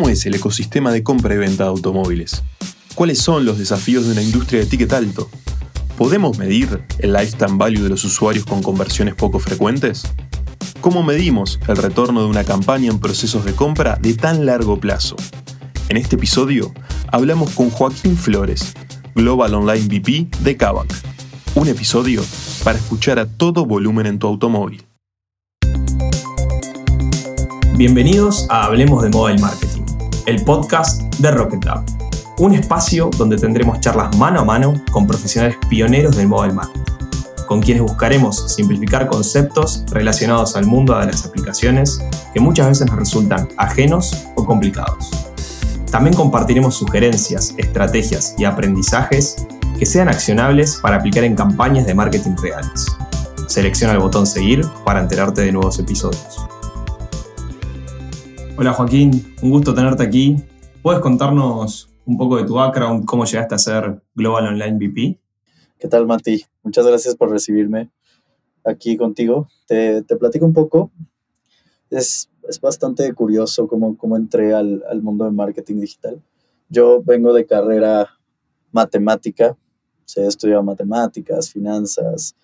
¿Cómo es el ecosistema de compra y venta de automóviles? ¿Cuáles son los desafíos de una industria de ticket alto? ¿Podemos medir el lifetime value de los usuarios con conversiones poco frecuentes? ¿Cómo medimos el retorno de una campaña en procesos de compra de tan largo plazo? En este episodio hablamos con Joaquín Flores, Global Online VP de Kavak. Un episodio para escuchar a todo volumen en tu automóvil. Bienvenidos a Hablemos de Mobile Marketing, el podcast de Rocket Lab, un espacio donde tendremos charlas mano a mano con profesionales pioneros del mobile marketing, con quienes buscaremos simplificar conceptos relacionados al mundo de las aplicaciones que muchas veces nos resultan ajenos o complicados. También compartiremos sugerencias, estrategias y aprendizajes que sean accionables para aplicar en campañas de marketing reales. Selecciona el botón seguir para enterarte de nuevos episodios. Hola Joaquín, un gusto tenerte aquí. ¿Puedes contarnos un poco de tu background, cómo llegaste a ser Global Online VP? ¿Qué tal, Mati? Muchas gracias por recibirme aquí contigo. Te, platico un poco. Es, bastante curioso cómo, cómo entré al, al, mundo de marketing digital. Yo vengo de carrera matemática, he estudiado matemáticas, finanzas,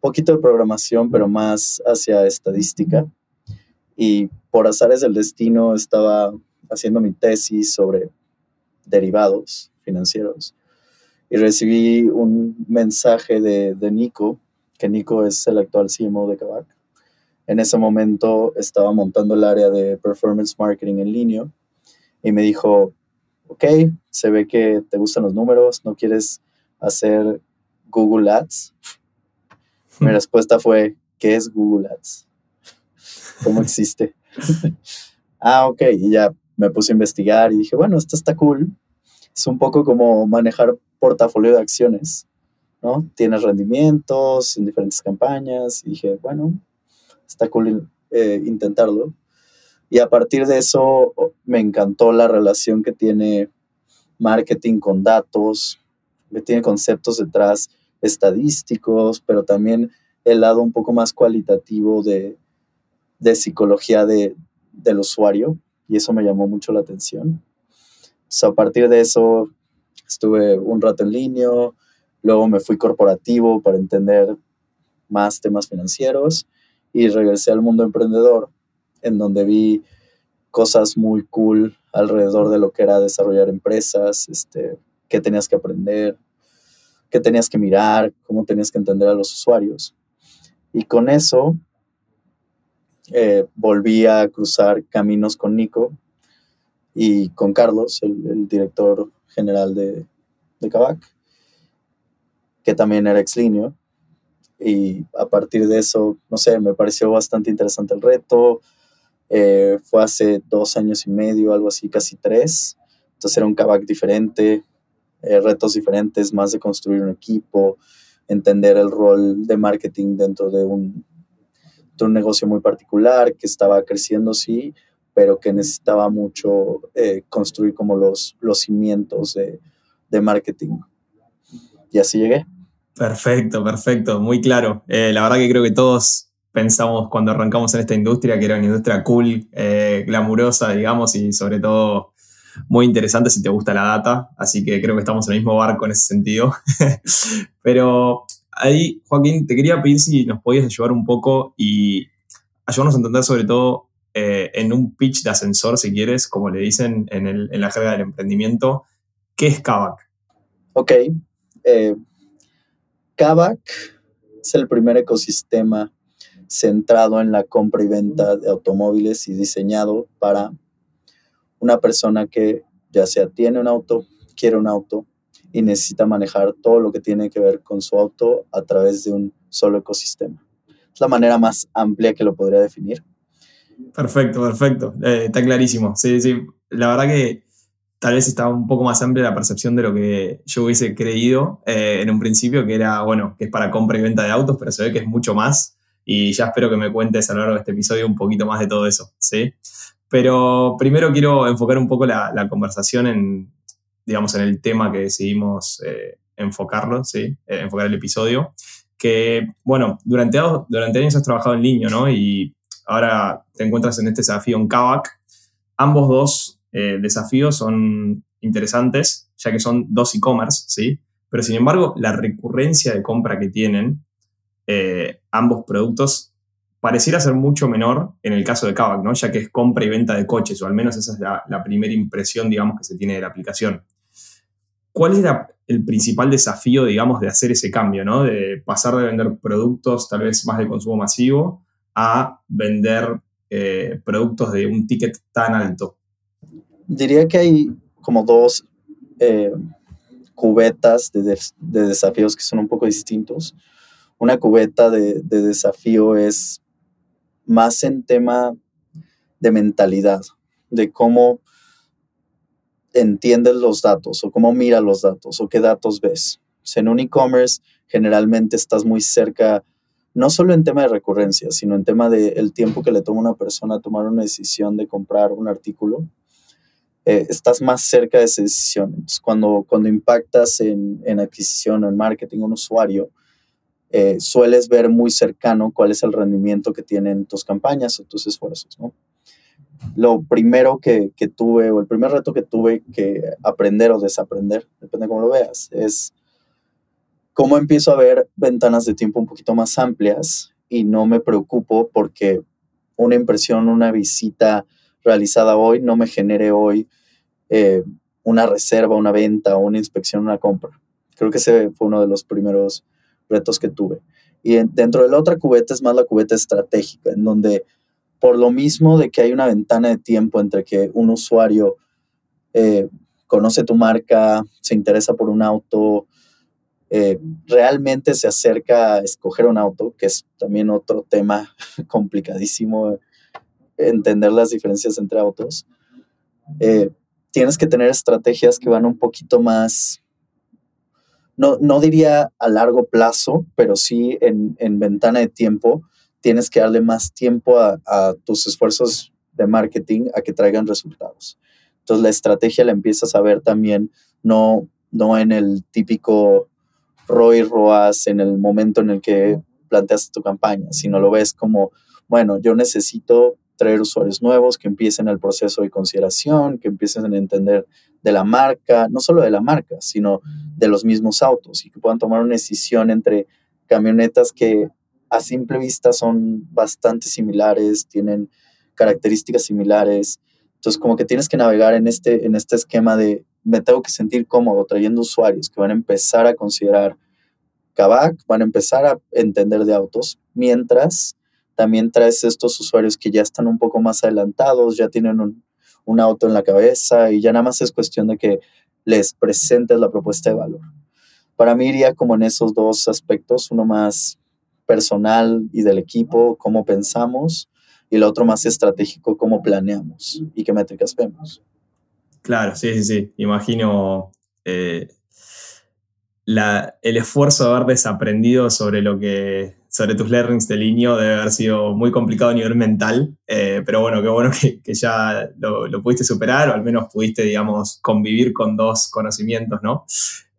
poquito de programación, pero más hacia estadística y por azares del destino estaba haciendo mi tesis sobre derivados financieros y recibí un mensaje de, de Nico, que Nico es el actual CMO de Kavak. En ese momento estaba montando el área de performance marketing en línea y me dijo, ok, se ve que te gustan los números, no quieres hacer Google Ads. Mi respuesta fue, ¿qué es Google Ads? Cómo existe. ah, ok, y ya me puse a investigar y dije, bueno, esto está cool. Es un poco como manejar portafolio de acciones, ¿no? Tienes rendimientos en diferentes campañas y dije, bueno, está cool eh, intentarlo. Y a partir de eso me encantó la relación que tiene marketing con datos, que tiene conceptos detrás estadísticos, pero también el lado un poco más cualitativo de, de psicología de, del usuario y eso me llamó mucho la atención. a partir de eso estuve un rato en línea, luego me fui corporativo para entender más temas financieros y regresé al mundo emprendedor, en donde vi cosas muy cool alrededor de lo que era desarrollar empresas, este, qué tenías que aprender, qué tenías que mirar, cómo tenías que entender a los usuarios. Y con eso eh, volví a cruzar caminos con Nico y con Carlos, el, director general de, de Kavak, que también era ex Y a partir de eso, no sé, me pareció bastante interesante el reto. Eh, fue hace dos años y medio, algo así, casi tres. Entonces era un Kavak diferente, eh, retos diferentes, más de construir un equipo, entender el rol de marketing dentro de un, un negocio muy particular que estaba creciendo, sí, pero que necesitaba mucho eh, construir como los, los cimientos de, de, marketing. Y así llegué. Perfecto, perfecto, muy claro. Eh, la verdad que creo que todos pensamos cuando arrancamos en esta industria que era una industria cool, eh, glamurosa, digamos, y sobre todo muy interesante si te gusta la data, así que creo que estamos en el mismo barco en ese sentido. Pero ahí, Joaquín, te quería pedir si nos podías ayudar un poco y ayudarnos a entender sobre todo eh, en un pitch de ascensor, si quieres, como le dicen en, la jerga del emprendimiento, ¿qué es Kavak? Ok. Eh, Kavak es el primer ecosistema centrado en la compra y venta de automóviles y diseñado para una persona que ya sea tiene un auto, quiere un auto y necesita manejar todo lo que tiene que ver con su auto a través de un solo ecosistema. Es la manera más amplia que lo podría definir. Perfecto, perfecto. Eh, está clarísimo. Sí, sí. La verdad que tal vez está un poco más amplia la percepción de lo que yo hubiese creído eh, en un principio, que era, bueno, que es para compra y venta de autos, pero se ve que es mucho más. Y ya espero que me cuentes a lo largo de este episodio un poquito más de todo eso, ¿sí? Pero primero quiero enfocar un poco la conversación en, digamos, en el tema que decidimos eh, enfocarlo, ¿sí? Eh, enfocar el episodio. Que, bueno, durante, durante años has trabajado en línea, ¿no? Y ahora te encuentras en este desafío en Kavak. Ambos dos eh, desafíos son interesantes, ya que son dos e-commerce, ¿sí? Pero sin embargo, la recurrencia de compra que tienen ambos productos pareciera ser mucho menor en el caso de Kavak, ¿no? Ya que es compra y venta de coches, o al menos esa es la, primera impresión, digamos, que se tiene de la aplicación. ¿Cuál es el principal desafío, digamos, de hacer ese cambio, ¿no? De pasar de vender productos tal vez más de consumo masivo a vender eh, productos de un ticket tan alto? Diría que hay como dos eh, cubetas de, desafíos que son un poco distintos. Una cubeta de, desafío es más en tema de mentalidad, de cómo entiendes los datos o cómo miras los datos o qué datos ves. en un e-commerce generalmente estás muy cerca, no solo en tema de recurrencia, sino en tema del tiempo que le toma una persona tomar una decisión de comprar un artículo eh, estás más cerca de esa decisión. Cuando, cuando impactas en, en adquisición o en marketing a un usuario, eh, sueles ver muy cercano cuál es el rendimiento que tienen tus campañas o tus esfuerzos. Lo primero que, que, tuve, o el primer reto que tuve que aprender o desaprender, depende de cómo lo veas, es cómo empiezo a ver ventanas de tiempo un poquito más amplias y no me preocupo porque una impresión, una visita realizada hoy no me genere hoy eh, una reserva, una venta, una inspección, una compra. Creo que ese fue uno de los primeros retos que tuve. Y dentro de la otra cubeta es más la cubeta estratégica, en donde por lo mismo de que hay una ventana de tiempo entre que un usuario eh, conoce tu marca, se interesa por un auto, eh, realmente se acerca a escoger un auto, que es también otro tema complicadísimo, entender las diferencias entre autos tienes que tener estrategias que van un poquito más, no, no diría a largo plazo, pero sí en, en ventana de tiempo, tienes que darle más tiempo a, a, tus esfuerzos de marketing a que traigan resultados. Entonces la estrategia la empiezas a ver también, no, no en el típico ROI ROAS, en el momento en el que planteas tu campaña, sino lo ves como, bueno, yo necesito traer usuarios nuevos que empiecen el proceso de consideración, que empiecen a entender de la marca, no solo de la marca, sino de los mismos autos y que puedan tomar una decisión entre camionetas que a simple vista son bastante similares, tienen características similares. Entonces, como que tienes que navegar en este, en este esquema de me tengo que sentir cómodo trayendo usuarios que van a empezar a considerar Kavak, van a empezar a entender de autos, mientras también traes estos usuarios que ya están un poco más adelantados, ya tienen un, auto en la cabeza y ya nada más es cuestión de que les presentes la propuesta de valor. Para mí iría como en esos dos aspectos, uno más personal y del equipo, cómo pensamos, y el otro más estratégico, cómo planeamos y qué métricas vemos. Claro, sí, sí, sí. Imagino eh, el esfuerzo de haber desaprendido sobre lo que sobre tus learnings de línea debe haber sido muy complicado a nivel mental, eh, pero bueno, qué bueno que, ya lo, pudiste superar o al menos pudiste, digamos, convivir con dos conocimientos, ¿no?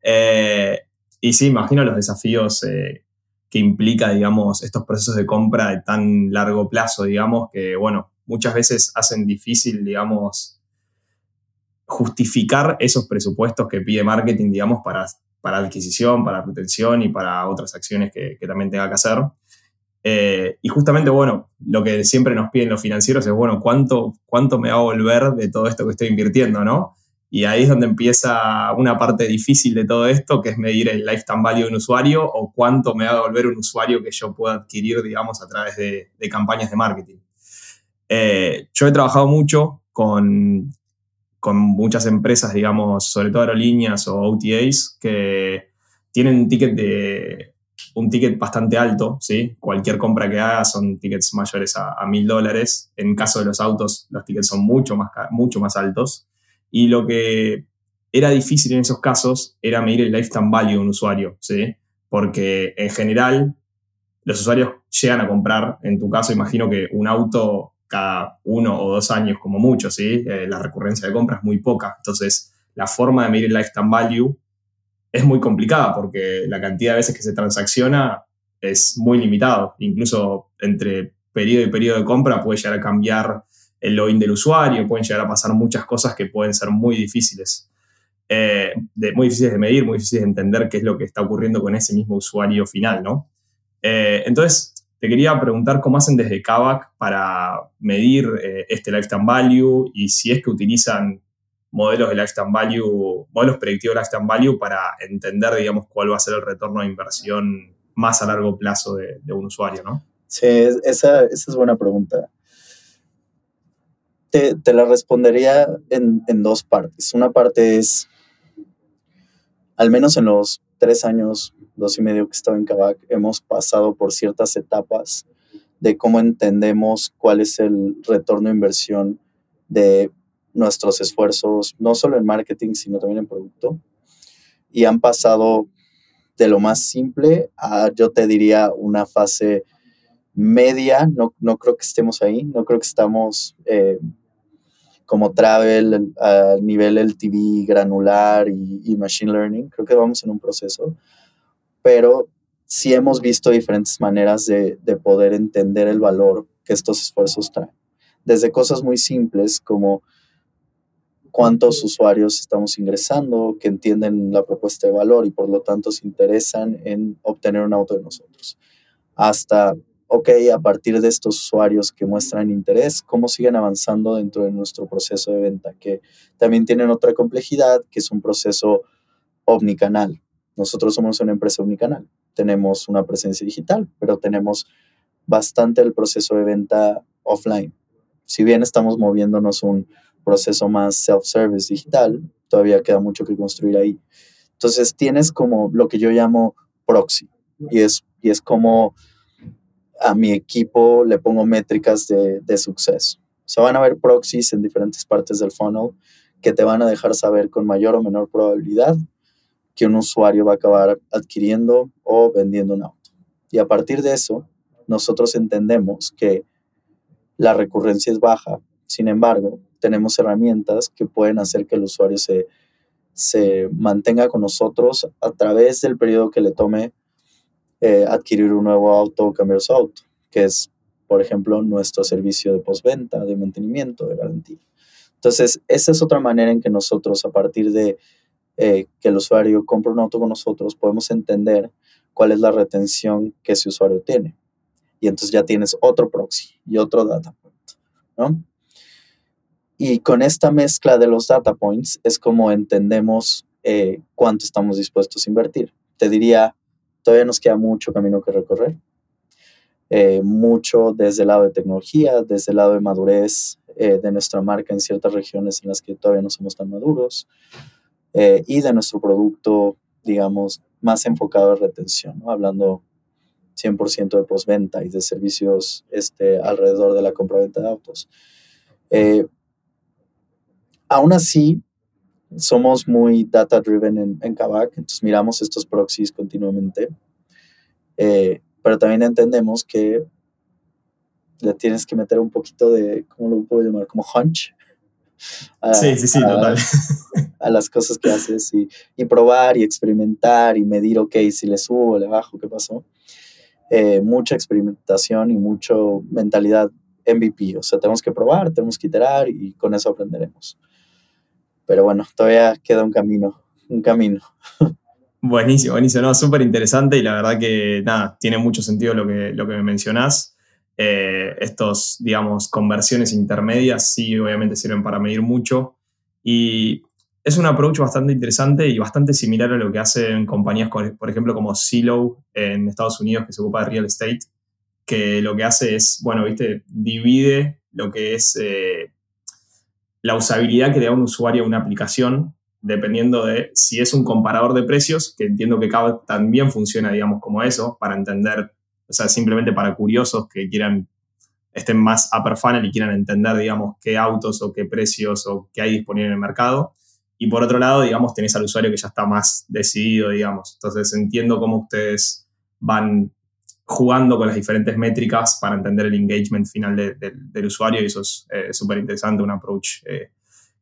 Eh, y sí, imagino los desafíos eh, que implica, digamos, estos procesos de compra de tan largo plazo, digamos, que, bueno, muchas veces hacen difícil, digamos, justificar esos presupuestos que pide marketing, digamos, para para adquisición, para retención y para otras acciones que, también tenga que hacer. Eh, y justamente, bueno, lo que siempre nos piden los financieros es, bueno, ¿cuánto, ¿cuánto me va a volver de todo esto que estoy invirtiendo, no? Y ahí es donde empieza una parte difícil de todo esto, que es medir el lifetime value de un usuario o cuánto me va a volver un usuario que yo pueda adquirir, digamos, a través de, campañas de marketing. Eh, yo he trabajado mucho con con muchas empresas, digamos, sobre todo aerolíneas o OTAs, que tienen un ticket de un ticket bastante alto, ¿sí? Cualquier compra que haga son tickets mayores a mil dólares. En caso de los autos, los tickets son mucho más, mucho más altos. Y lo que era difícil en esos casos era medir el lifetime value de un usuario, ¿sí? Porque en general los usuarios llegan a comprar, en tu caso imagino que un auto cada uno o dos años como mucho, ¿sí? Eh, la recurrencia de compra es muy poca. Entonces, la forma de medir el lifetime value es muy complicada porque la cantidad de veces que se transacciona es muy limitado. Incluso entre periodo y periodo de compra puede llegar a cambiar el login del usuario, pueden llegar a pasar muchas cosas que pueden ser muy difíciles. Eh, de, muy difíciles de medir, muy difíciles de entender qué es lo que está ocurriendo con ese mismo usuario final, ¿no? Eh, entonces, te quería preguntar cómo hacen desde Kavak para medir eh, este lifetime value y si es que utilizan modelos de lifetime value, modelos predictivos de lifetime value para entender, digamos, cuál va a ser el retorno de inversión más a largo plazo de, un usuario, ¿no? Sí, esa, es buena pregunta. Te, la respondería en, en, dos partes. Una parte es, al menos en los tres años, dos y medio que estaba en Kavak, hemos pasado por ciertas etapas de cómo entendemos cuál es el retorno de inversión de nuestros esfuerzos, no solo en marketing, sino también en producto. Y han pasado de lo más simple a, yo te diría, una fase media. No, no creo que estemos ahí, no creo que estamos eh, como travel a nivel LTV granular y, y, machine learning. Creo que vamos en un proceso, pero sí hemos visto diferentes maneras de, de poder entender el valor que estos esfuerzos traen. Desde cosas muy simples como cuántos usuarios estamos ingresando, que entienden la propuesta de valor y por lo tanto se interesan en obtener un auto de nosotros. Hasta, ok, a partir de estos usuarios que muestran interés, cómo siguen avanzando dentro de nuestro proceso de venta, que también tienen otra complejidad, que es un proceso omnicanal. Nosotros somos una empresa omnicanal. Tenemos una presencia digital, pero tenemos bastante el proceso de venta offline. Si bien estamos moviéndonos un proceso más self-service digital, todavía queda mucho que construir ahí. Entonces tienes como lo que yo llamo proxy y es, y es como a mi equipo le pongo métricas de, de suceso. O van a haber proxies en diferentes partes del funnel que te van a dejar saber con mayor o menor probabilidad que un usuario va a acabar adquiriendo o vendiendo un auto. Y a partir de eso, nosotros entendemos que la recurrencia es baja. Sin embargo, tenemos herramientas que pueden hacer que el usuario se, se mantenga con nosotros a través del periodo que le tome eh, adquirir un nuevo auto o cambiar su auto, que es, por ejemplo, nuestro servicio de postventa, de mantenimiento, de garantía. Entonces, esa es otra manera en que nosotros, a partir de eh, que el usuario compra un auto con nosotros, podemos entender cuál es la retención que ese usuario tiene. Y entonces ya tienes otro proxy y otro data point, ¿no? Y con esta mezcla de los data points es como entendemos eh, cuánto estamos dispuestos a invertir. Te diría, todavía nos queda mucho camino que recorrer. Eh, mucho desde el lado de tecnología, desde el lado de madurez eh, de nuestra marca en ciertas regiones en las que todavía no somos tan maduros, y de nuestro producto, digamos, más enfocado a retención, hablando 100% de postventa y de servicios este, alrededor de la compra-venta de autos. Aún así, somos muy data driven en, en Kavak, entonces miramos estos proxies continuamente, eh, pero también entendemos que le tienes que meter un poquito de, ¿cómo lo puedo llamar? Como hunch. sí, sí, sí, total. A las cosas que haces y, y, probar y experimentar y medir, ok, si le subo o le bajo, ¿qué pasó? Eh, mucha experimentación y mucho mentalidad MVP, o sea, tenemos que probar, tenemos que iterar y con eso aprenderemos. Pero bueno, todavía queda un camino, un camino. Buenísimo, buenísimo, no, súper interesante y la verdad que nada, tiene mucho sentido lo que, lo que me mencionás. Eh, estos, digamos, conversiones intermedias sí, obviamente sirven para medir mucho y es un approach bastante interesante y bastante similar a lo que hacen compañías, por ejemplo, como Silo en Estados Unidos, que se ocupa de real estate, que lo que hace es, bueno, viste, divide lo que es eh, la usabilidad que le da un usuario a una aplicación, dependiendo de si es un comparador de precios, que entiendo que también funciona, digamos, como eso, para entender, o sea, simplemente para curiosos que quieran, estén más upper funnel y quieran entender, digamos, qué autos o qué precios o qué hay disponible en el mercado. Y por otro lado, digamos, tenés al usuario que ya está más decidido, digamos. Entonces entiendo cómo ustedes van jugando con las diferentes métricas para entender el engagement final del usuario y eso es eh, súper interesante, un approach eh,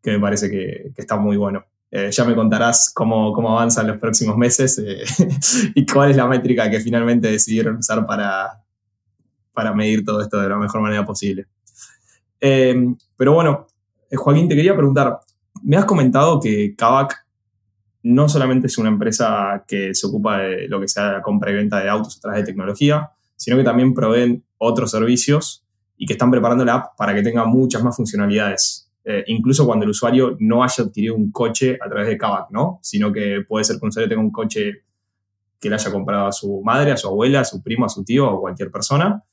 que me parece que, está muy bueno. Eh, ya me contarás cómo, cómo avanzan los próximos meses y cuál es la métrica que finalmente decidieron usar para, para medir todo esto de la mejor manera posible. Pero bueno, eh, Joaquín, te quería preguntar, me has comentado que Kavak no solamente es una empresa que se ocupa de lo que sea la compra y venta de autos a través de tecnología, sino que también proveen otros servicios y que están preparando la app para que tenga muchas más funcionalidades. Eh, incluso cuando el usuario no haya adquirido un coche a través de Kavak, ¿no? Sino que puede ser que un usuario tenga un coche que le haya comprado a su madre, a su abuela, a su primo, a su tío o cualquier persona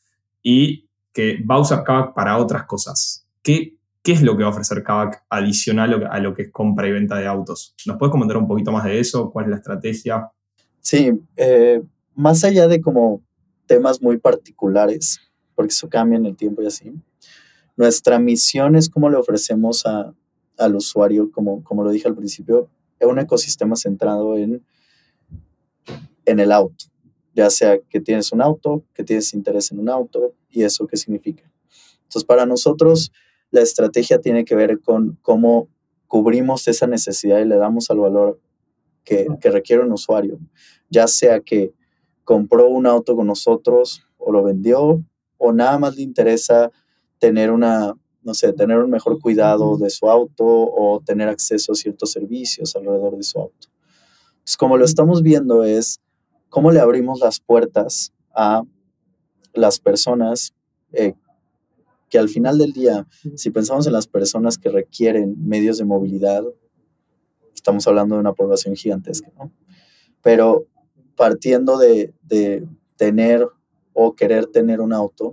y que va a usar Kavak para otras cosas. ¿Qué, qué es lo que va a ofrecer Kavak adicional a lo que es compra y venta de autos? ¿Nos puedes comentar un poquito más de eso? ¿Cuál es la estrategia? Sí, eh, más allá de como temas muy particulares, porque eso cambia en el tiempo y así, nuestra misión es cómo le ofrecemos a, al usuario, como, como lo dije al principio, un ecosistema centrado en en el auto, ya sea que tienes un auto, que tienes interés en un auto y eso qué significa. Entonces, para nosotros, la estrategia tiene que ver con cómo cubrimos esa necesidad y le damos al valor que, que requiere un usuario, ya sea que compró un auto con nosotros o lo vendió o nada más le interesa tener una, no sé, tener un mejor cuidado de su auto o tener acceso a ciertos servicios alrededor de su auto. Entonces, como lo estamos viendo es cómo le abrimos las puertas a las personas eh, que al final del día, si pensamos en las personas que requieren medios de movilidad, estamos hablando de una población gigantesca, ¿no? Pero partiendo de, tener o querer tener un auto,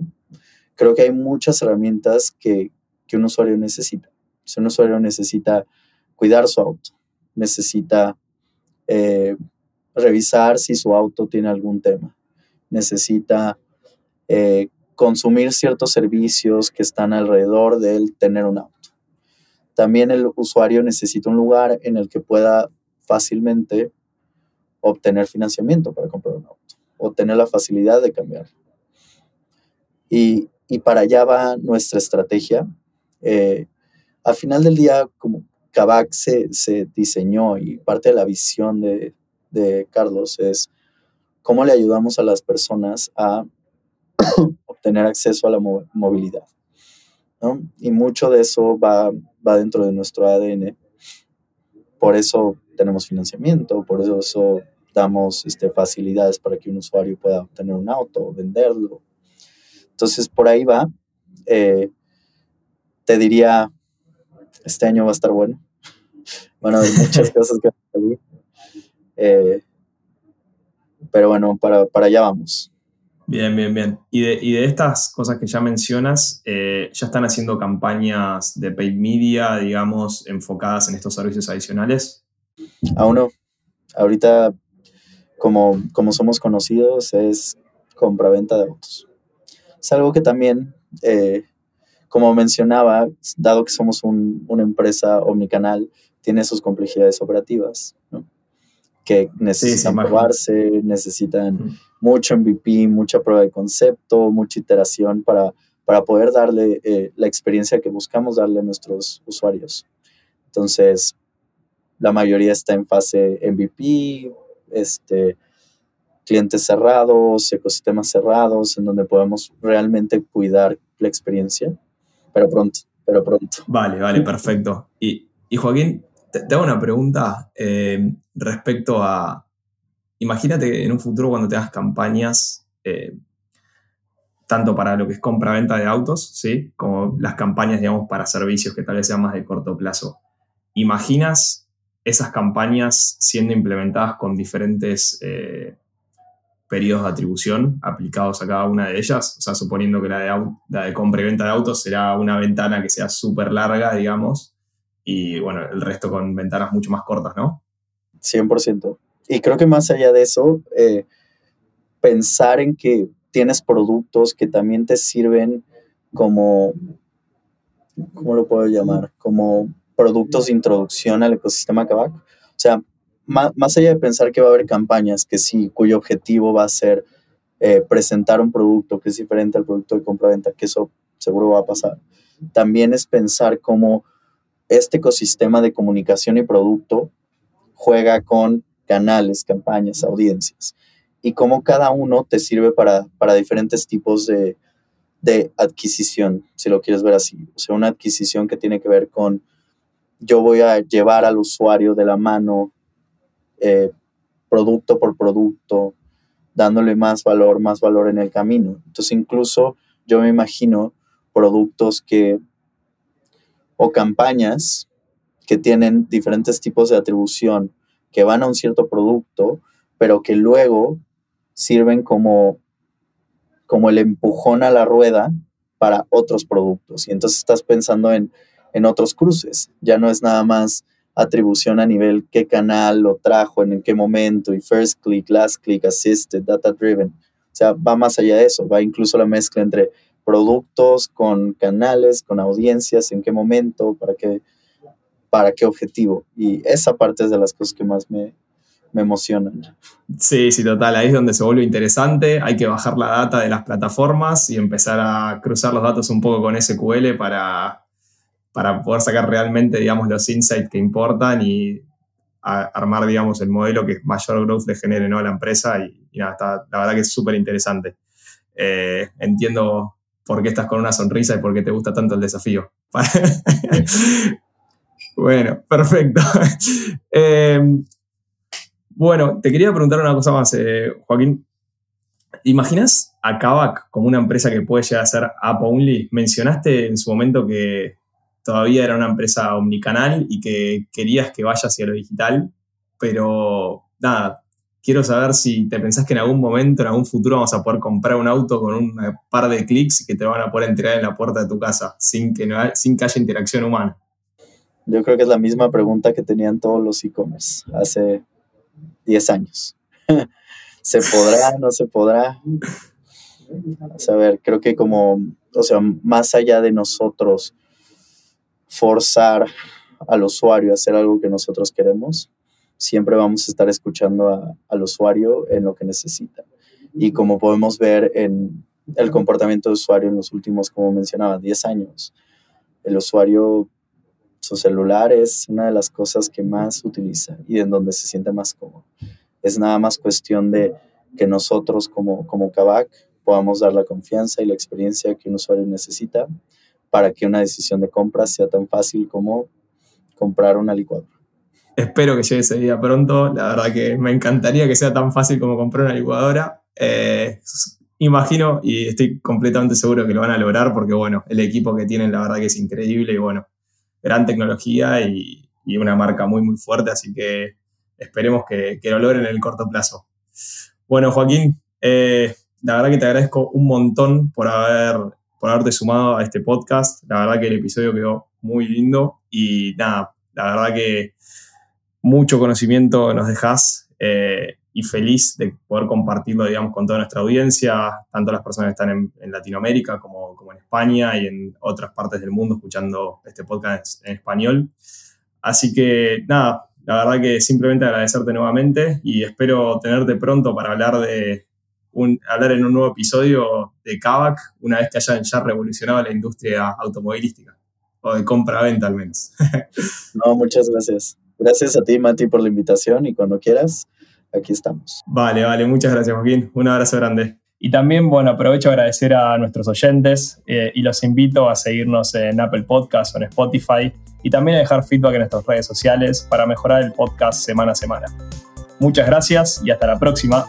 creo que hay muchas herramientas que, un usuario necesita. Si un usuario necesita cuidar su auto, necesita eh, revisar si su auto tiene algún tema. Necesita eh, consumir ciertos servicios que están alrededor de él tener un auto. También el usuario necesita un lugar en el que pueda fácilmente obtener financiamiento para comprar un auto o tener la facilidad de cambiar. Y, para allá va nuestra estrategia. Eh, al final del día, como Kavak se, se, diseñó y parte de la visión de, de Carlos es cómo le ayudamos a las personas a obtener acceso a la movilidad. Y mucho de eso va, va dentro de nuestro ADN. Por eso tenemos financiamiento, por eso, damos este, facilidades para que un usuario pueda obtener un auto, venderlo. Entonces, por ahí va. Eh, te diría, este año va a estar bueno. Bueno, hay muchas cosas que van a eh, pero bueno, para, para, allá vamos. Bien, bien, bien. Y de, y de estas cosas que ya mencionas, eh, ¿ya están haciendo campañas de paid media, digamos, enfocadas en estos servicios adicionales? Aún no. Ahorita, como, somos conocidos, es compra-venta de autos. Es algo que también, eh, como mencionaba, dado que somos un, una empresa omnicanal, tiene sus complejidades operativas. ¿no? Que necesitan probarse, necesitan mucho MVP, mucha prueba de concepto, mucha iteración para, para poder darle eh, la experiencia que buscamos darle a nuestros usuarios. Entonces, la mayoría está en fase MVP, este, clientes cerrados, ecosistemas cerrados, en donde podemos realmente cuidar la experiencia, pero pronto, pero pronto. Vale, vale, perfecto. Y, y Joaquín, te, hago una pregunta eh, respecto a, imagínate en un futuro cuando te hagas campañas, eh, tanto para lo que es compra-venta de autos, ¿sí? como las campañas, digamos, para servicios que tal vez sean más de corto plazo. ¿Imaginas esas campañas siendo implementadas con diferentes eh, periodos de atribución aplicados a cada una de ellas? O sea, suponiendo que la de, la de compra y venta de autos será una ventana que sea súper larga, digamos, y bueno, el resto con ventanas mucho más cortas, ¿no? 100%. Y creo que más allá de eso, eh, pensar en que tienes productos que también te sirven como, ¿cómo lo puedo llamar? Como productos de introducción al ecosistema Kavak. O sea, más, más, allá de pensar que va a haber campañas que sí, cuyo objetivo va a ser eh, presentar un producto que es diferente al producto de compra-venta, que eso seguro va a pasar. También es pensar cómo este ecosistema de comunicación y producto juega con canales, campañas, audiencias y cómo cada uno te sirve para, diferentes tipos de, de adquisición, si lo quieres ver así. O sea, una adquisición que tiene que ver con yo voy a llevar al usuario de la mano eh, producto por producto, dándole más valor, más valor en el camino. Entonces, incluso yo me imagino productos que o campañas que tienen diferentes tipos de atribución que van a un cierto producto, pero que luego sirven como, como el empujón a la rueda para otros productos. Y entonces estás pensando en, en otros cruces. Ya no es nada más atribución a nivel qué canal lo trajo, en qué momento, y first click, last click, assisted, data driven. O sea, va más allá de eso, va incluso la mezcla entre productos con canales, con audiencias, en qué momento, para qué, para qué objetivo. Y esa parte es de las cosas que más me, me emocionan. Sí, sí, total. Ahí es donde se vuelve interesante. Hay que bajar la data de las plataformas y empezar a cruzar los datos un poco con SQL para, para poder sacar realmente, digamos, los insights que importan y armar, digamos, el modelo que mayor growth le genere ¿no? a la empresa. Y, nada, está, la verdad que es súper interesante. Eh, entiendo por qué estás con una sonrisa y por qué te gusta tanto el desafío. bueno, perfecto. Eh, bueno, te quería preguntar una cosa más, eh, Joaquín. ¿Imaginas a Kavak como una empresa que puede llegar a ser app only? Mencionaste en su momento que todavía era una empresa omnicanal y que querías que vaya hacia lo digital, pero nada, quiero saber si te pensás que en algún momento, en algún futuro, vamos a poder comprar un auto con un par de clics que te van a poder entregar en la puerta de tu casa sin que, sin que haya interacción humana. Yo creo que es la misma pregunta que tenían todos los e-commerce hace 10 años. ¿Se podrá? ¿No se podrá? A ver, creo que como, o sea, más allá de nosotros forzar al usuario a hacer algo que nosotros queremos, siempre vamos a estar escuchando al usuario en lo que necesita. Y como podemos ver en el comportamiento del usuario en los últimos, como mencionaba, 10 años, el usuario, su celular es una de las cosas que más utiliza y en donde se siente más cómodo. Es nada más cuestión de que nosotros como, como Kavak podamos dar la confianza y la experiencia que un usuario necesita para que una decisión de compra sea tan fácil como comprar una licuadora. Espero que llegue ese día pronto. La verdad que me encantaría que sea tan fácil como comprar una licuadora. Eh, imagino y estoy completamente seguro que lo van a lograr porque, bueno, el equipo que tienen la verdad que es increíble y, bueno, gran tecnología y, una marca muy, muy fuerte. Así que esperemos que, lo logren en el corto plazo. Bueno, Joaquín, eh, la verdad que te agradezco un montón por haber por haberte sumado a este podcast. La verdad que el episodio quedó muy lindo y nada, la verdad que mucho conocimiento nos dejas eh, y feliz de poder compartirlo, digamos, con toda nuestra audiencia, tanto las personas que están en, Latinoamérica como, como, en España y en otras partes del mundo escuchando este podcast en español. Así que nada, la verdad que simplemente agradecerte nuevamente y espero tenerte pronto para hablar de, hablar en un nuevo episodio de Kavak una vez que hayan ya revolucionado la industria automovilística, o de compra-venta al menos. no, muchas gracias. Gracias a ti, Mati, por la invitación y cuando quieras, aquí estamos. Vale, vale, muchas gracias, Joaquín. Un abrazo grande. Y también, bueno, aprovecho a agradecer a nuestros oyentes eh, y los invito a seguirnos en Apple Podcasts o en Spotify y también a dejar feedback en nuestras redes sociales para mejorar el podcast semana a semana. Muchas gracias y hasta la próxima.